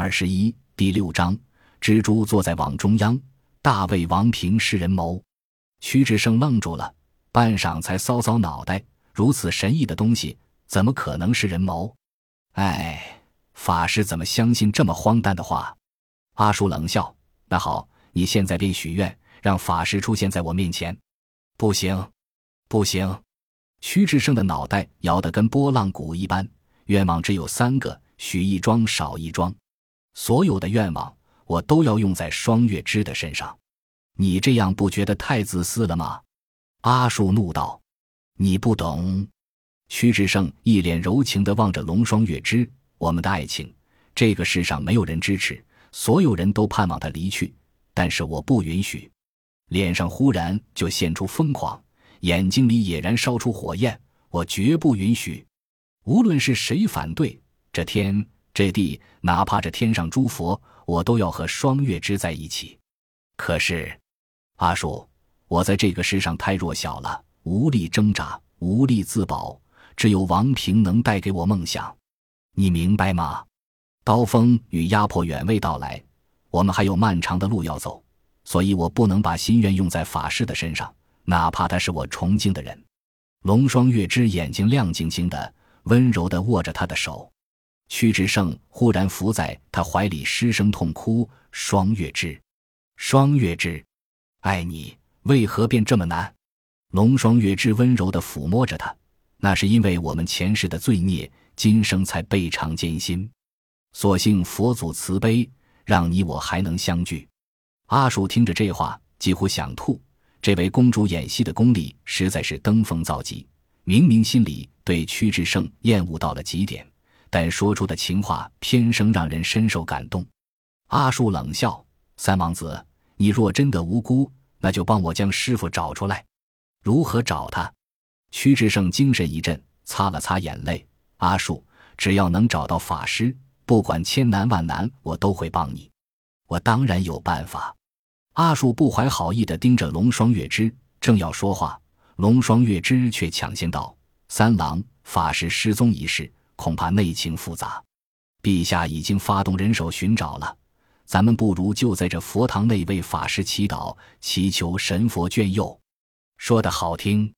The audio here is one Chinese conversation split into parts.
二十一第六章，蜘蛛坐在网中央，大卫王平是人谋。屈志胜愣住了，半晌才搔搔脑袋：如此神异的东西，怎么可能是人谋？哎，法师怎么相信这么荒诞的话？阿叔冷笑：“那好，你现在便许愿，让法师出现在我面前。”不行，不行！屈志胜的脑袋摇得跟拨浪鼓一般。愿望只有三个，许一桩少一桩。所有的愿望，我都要用在双月枝的身上。你这样不觉得太自私了吗？阿树怒道：“你不懂。”屈志胜一脸柔情地望着龙双月枝：“我们的爱情，这个世上没有人支持，所有人都盼望他离去，但是我不允许。”脸上忽然就现出疯狂，眼睛里也燃烧出火焰。我绝不允许。无论是谁反对，这天这地，哪怕这天上诸佛，我都要和双月枝在一起。可是，阿树，我在这个世上太弱小了，无力挣扎，无力自保。只有王平能带给我梦想，你明白吗？刀锋与压迫远未到来，我们还有漫长的路要走，所以我不能把心愿用在法师的身上，哪怕他是我崇敬的人。龙双月之眼睛亮晶晶的。温柔地握着他的手，屈志胜忽然伏在他怀里失声痛哭：“双月枝，双月枝，爱你为何变这么难？”龙双月枝温柔地抚摸着他：“那是因为我们前世的罪孽，今生才倍尝艰辛。所幸佛祖慈悲，让你我还能相聚。”阿树听着这话，几乎想吐。这位公主演戏的功力实在是登峰造极。明明心里对屈志胜厌恶到了极点，但说出的情话偏生让人深受感动。阿树冷笑：“三王子，你若真的无辜，那就帮我将师傅找出来。如何找他？”屈志胜精神一振，擦了擦眼泪：“阿树，只要能找到法师，不管千难万难，我都会帮你。我当然有办法。”阿树不怀好意地盯着龙双月枝，正要说话。龙双月枝却抢先道：“三郎，法师失踪一事，恐怕内情复杂。陛下已经发动人手寻找了，咱们不如就在这佛堂内为法师祈祷，祈求神佛眷佑。”说的好听。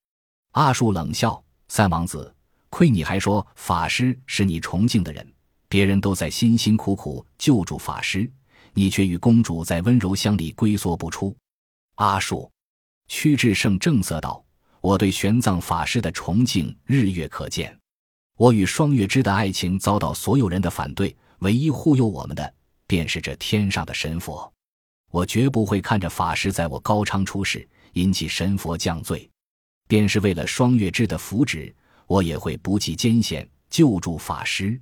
阿树冷笑：“三王子，亏你还说法师是你崇敬的人，别人都在辛辛苦苦救助法师，你却与公主在温柔乡里龟缩不出。”阿树，屈志胜正色道。我对玄奘法师的崇敬日月可见，我与双月枝的爱情遭到所有人的反对，唯一护佑我们的便是这天上的神佛。我绝不会看着法师在我高昌出世，引起神佛降罪。便是为了双月枝的福祉，我也会不计艰险救助法师。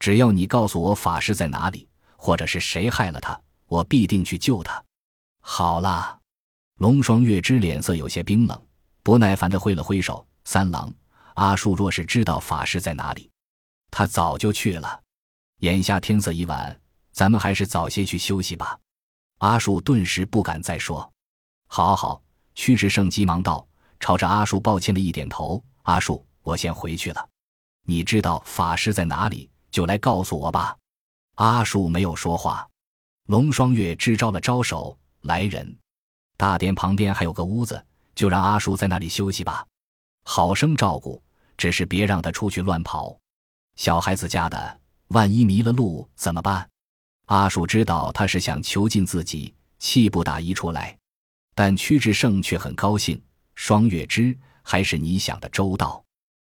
只要你告诉我法师在哪里，或者是谁害了他，我必定去救他。好了，龙双月枝脸色有些冰冷。不耐烦地挥了挥手，三郎，阿树若是知道法师在哪里，他早就去了。眼下天色已晚，咱们还是早些去休息吧。阿树顿时不敢再说。好好，屈志胜急忙道，朝着阿树抱歉的一点头。阿树，我先回去了。你知道法师在哪里，就来告诉我吧。阿树没有说话。龙双月支招了招手，来人，大殿旁边还有个屋子。就让阿树在那里休息吧，好生照顾。只是别让他出去乱跑，小孩子家的，万一迷了路怎么办？阿树知道他是想囚禁自己，气不打一处来。但屈志胜却很高兴。双月枝，还是你想的周到。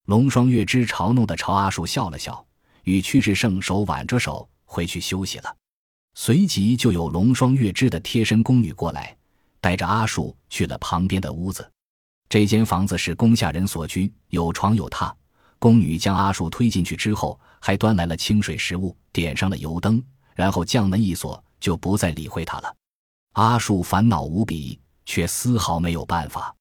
龙双月枝嘲弄的朝阿树笑了笑，与屈志胜手挽着手回去休息了。随即就有龙双月枝的贴身宫女过来。带着阿树去了旁边的屋子，这间房子是宫下人所居，有床有榻。宫女将阿树推进去之后，还端来了清水食物，点上了油灯，然后将门一锁，就不再理会他了。阿树烦恼无比，却丝毫没有办法。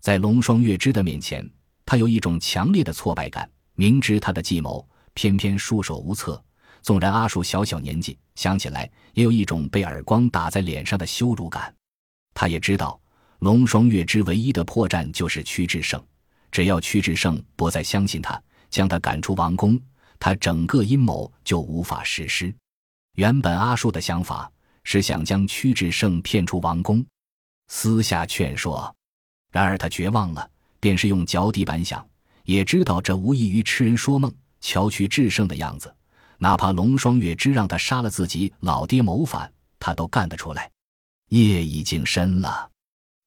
在龙双月枝的面前，他有一种强烈的挫败感。明知他的计谋，偏偏束手无策。纵然阿树小小年纪，想起来也有一种被耳光打在脸上的羞辱感。他也知道，龙双月之唯一的破绽就是屈志胜。只要屈志胜不再相信他，将他赶出王宫，他整个阴谋就无法实施。原本阿术的想法是想将屈志胜骗出王宫，私下劝说。然而他绝望了，便是用脚底板想，也知道这无异于痴人说梦。瞧屈志胜的样子，哪怕龙双月之让他杀了自己老爹谋反，他都干得出来。夜已经深了，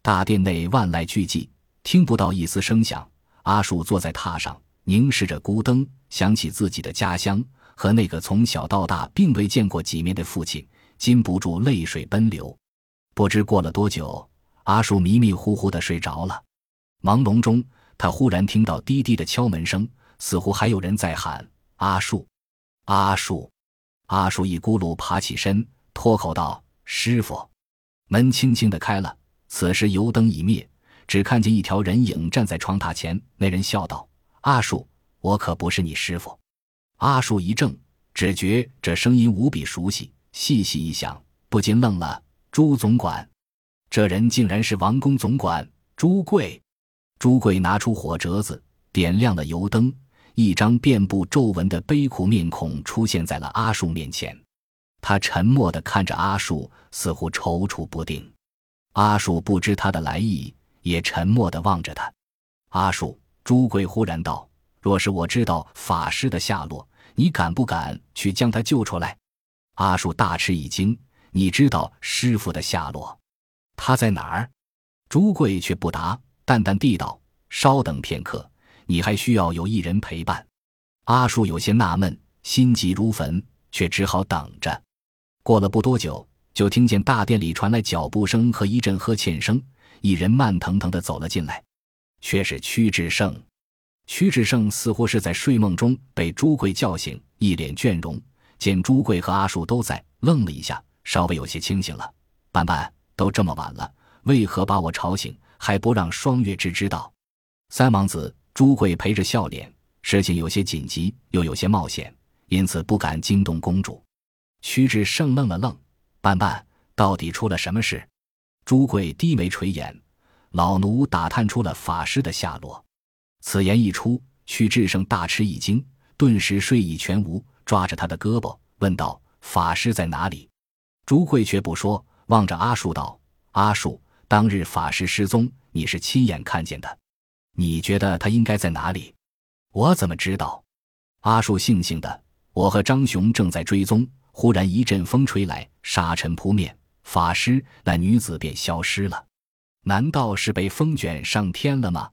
大殿内万籁俱寂，听不到一丝声响。阿树坐在榻上，凝视着孤灯，想起自己的家乡和那个从小到大并未见过几面的父亲，禁不住泪水奔流。不知过了多久。阿树迷迷糊糊的睡着了，朦胧中，他忽然听到低低的敲门声，似乎还有人在喊：“阿树，阿树。”阿树一咕噜爬起身，脱口道：“师傅。”门轻轻的开了，此时油灯已灭，只看见一条人影站在窗榻前。那人笑道：“阿树，我可不是你师傅。”阿树一怔，只觉这声音无比熟悉，细细一想，不禁愣了：“朱总管。”这人竟然是王宫总管朱贵。朱贵拿出火折子，点亮了油灯，一张遍布皱纹的悲苦面孔出现在了阿树面前。他沉默地看着阿树，似乎踌躇不定。阿树不知他的来意，也沉默地望着他。阿树，朱贵忽然道：“若是我知道法师的下落，你敢不敢去将他救出来？”阿树大吃一惊：“你知道师傅的下落？”他在哪儿？朱贵却不答，淡淡地道：“稍等片刻，你还需要有一人陪伴。”阿树有些纳闷，心急如焚，却只好等着。过了不多久，就听见大殿里传来脚步声和一阵呵欠声，一人慢腾腾地走了进来，却是屈志胜。屈志胜似乎是在睡梦中被朱贵叫醒，一脸倦容，见朱贵和阿树都在，愣了一下，稍微有些清醒了。半半。都这么晚了，为何把我吵醒，还不让双月之知道？三王子朱贵陪着笑脸，事情有些紧急，又有些冒险，因此不敢惊动公主。屈志胜愣了愣，半半到底出了什么事？朱贵低眉垂眼，老奴打探出了法师的下落。此言一出，屈志胜大吃一惊，顿时睡意全无，抓着他的胳膊问道：“法师在哪里？”朱贵却不说。望着阿树道：“阿树，当日法师失踪，你是亲眼看见的。你觉得他应该在哪里？我怎么知道？”阿树悻悻的：“我和张雄正在追踪，忽然一阵风吹来，沙尘扑面，法师那女子便消失了。难道是被风卷上天了吗？”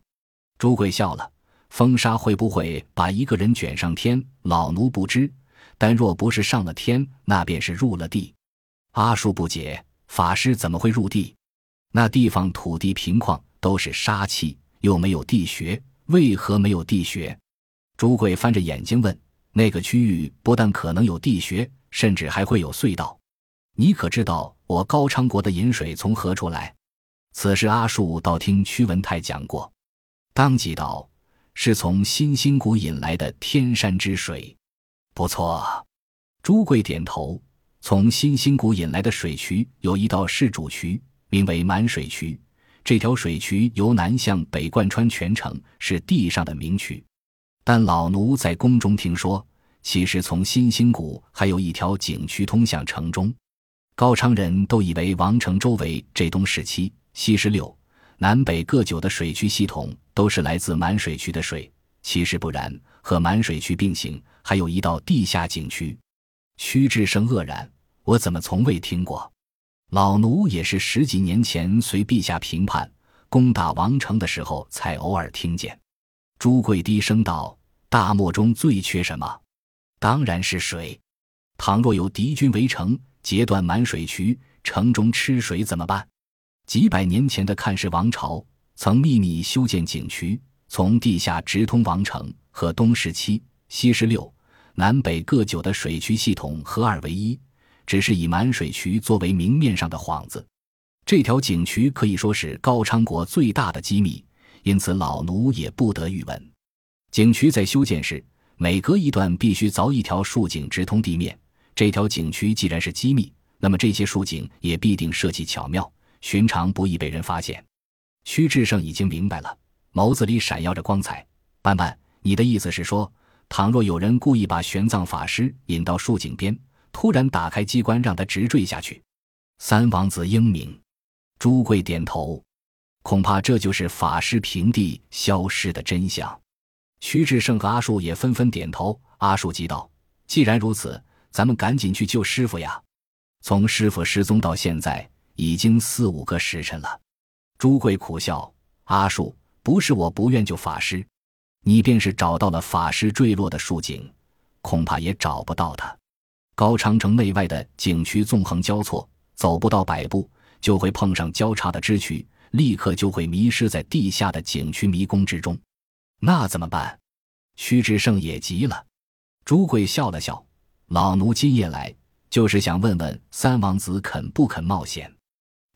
朱贵笑了：“风沙会不会把一个人卷上天？老奴不知。但若不是上了天，那便是入了地。”阿树不解。法师怎么会入地？那地方土地平旷，都是沙气，又没有地穴，为何没有地穴？朱贵翻着眼睛问：“那个区域不但可能有地穴，甚至还会有隧道。你可知道我高昌国的饮水从何处来？”此事阿树倒听屈文泰讲过，当即道：“是从新兴谷引来的天山之水。”不错，朱贵点头。从新兴谷引来的水渠有一道是主渠，名为满水渠。这条水渠由南向北贯穿全城，是地上的名渠。但老奴在宫中听说，其实从新兴谷还有一条景区通向城中。高昌人都以为王城周围这东十七、西十六、南北各九的水渠系统都是来自满水渠的水，其实不然，和满水渠并行，还有一道地下景区。屈志生愕然：“我怎么从未听过？老奴也是十几年前随陛下评判攻打王城的时候，才偶尔听见。”朱贵低声道：“大漠中最缺什么？当然是水。倘若有敌军围城，截断满水渠，城中吃水怎么办？几百年前的看氏王朝曾秘密修建井渠，从地下直通王城，和东十七、西十六。”南北各九的水渠系统合二为一，只是以满水渠作为明面上的幌子。这条井渠可以说是高昌国最大的机密，因此老奴也不得预闻。井渠在修建时，每隔一段必须凿一条竖井直通地面。这条井渠既然是机密，那么这些竖井也必定设计巧妙，寻常不易被人发现。屈志胜已经明白了，眸子里闪耀着光彩。班班，你的意思是说？倘若有人故意把玄奘法师引到树井边，突然打开机关，让他直坠下去。三王子英明。朱贵点头，恐怕这就是法师平地消失的真相。徐志胜和阿树也纷纷点头。阿树急道：“既然如此，咱们赶紧去救师傅呀！从师傅失踪到现在，已经四五个时辰了。”朱贵苦笑：“阿树，不是我不愿救法师，你便是找到了法师坠落的树井，恐怕也找不到他。高长城内外的景区纵横交错，走不到百步。”就会碰上交叉的支渠，立刻就会迷失在地下的景区迷宫之中。那怎么办？屈志胜也急了。朱贵笑了笑：“老奴今夜来，就是想问问三王子肯不肯冒险。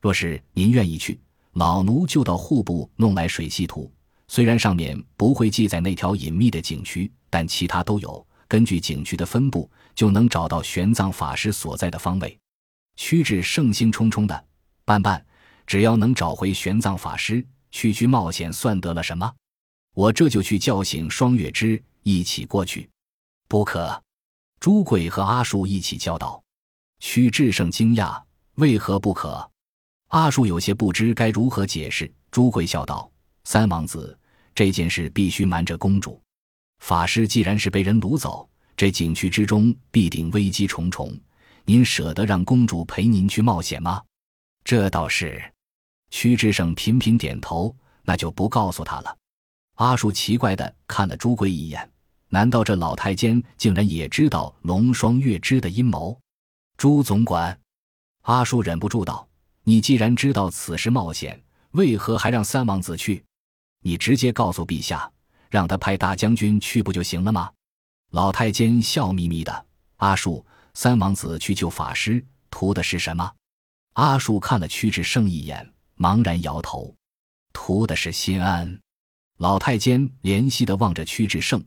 若是您愿意去，老奴就到户部弄来水系图。虽然上面不会记载那条隐秘的景区，但其他都有。根据景区的分布，就能找到玄奘法师所在的方位。”屈志胜兴冲冲的。办办，只要能找回玄奘法师，区区冒险算得了什么？我这就去叫醒双月枝，一起过去。不可！朱贵和阿树一起叫道。屈志胜惊讶：“为何不可？”阿树有些不知该如何解释。朱贵笑道：“三王子，这件事必须瞒着公主。法师既然是被人掳走，这景区之中必定危机重重。您舍得让公主陪您去冒险吗？”这倒是，屈志胜频频点头。那就不告诉他了。阿树奇怪的看了朱贵一眼，难道这老太监竟然也知道龙双月枝的阴谋？朱总管，阿树忍不住道：“你既然知道此事冒险，为何还让三王子去？你直接告诉陛下，让他派大将军去不就行了吗？”老太监笑眯眯的：“阿树，三王子去救法师，图的是什么？”阿树看了屈志胜一眼，茫然摇头，图的是心安。老太监怜惜的望着屈志胜，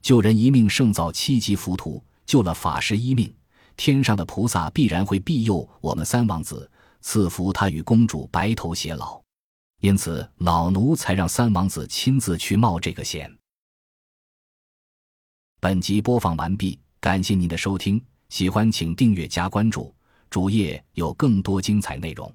救人一命胜造七级浮屠，救了法师一命，天上的菩萨必然会庇佑我们三王子，赐福他与公主白头偕老。因此，老奴才让三王子亲自去冒这个险。本集播放完毕，感谢您的收听，喜欢请订阅加关注。主页有更多精彩内容。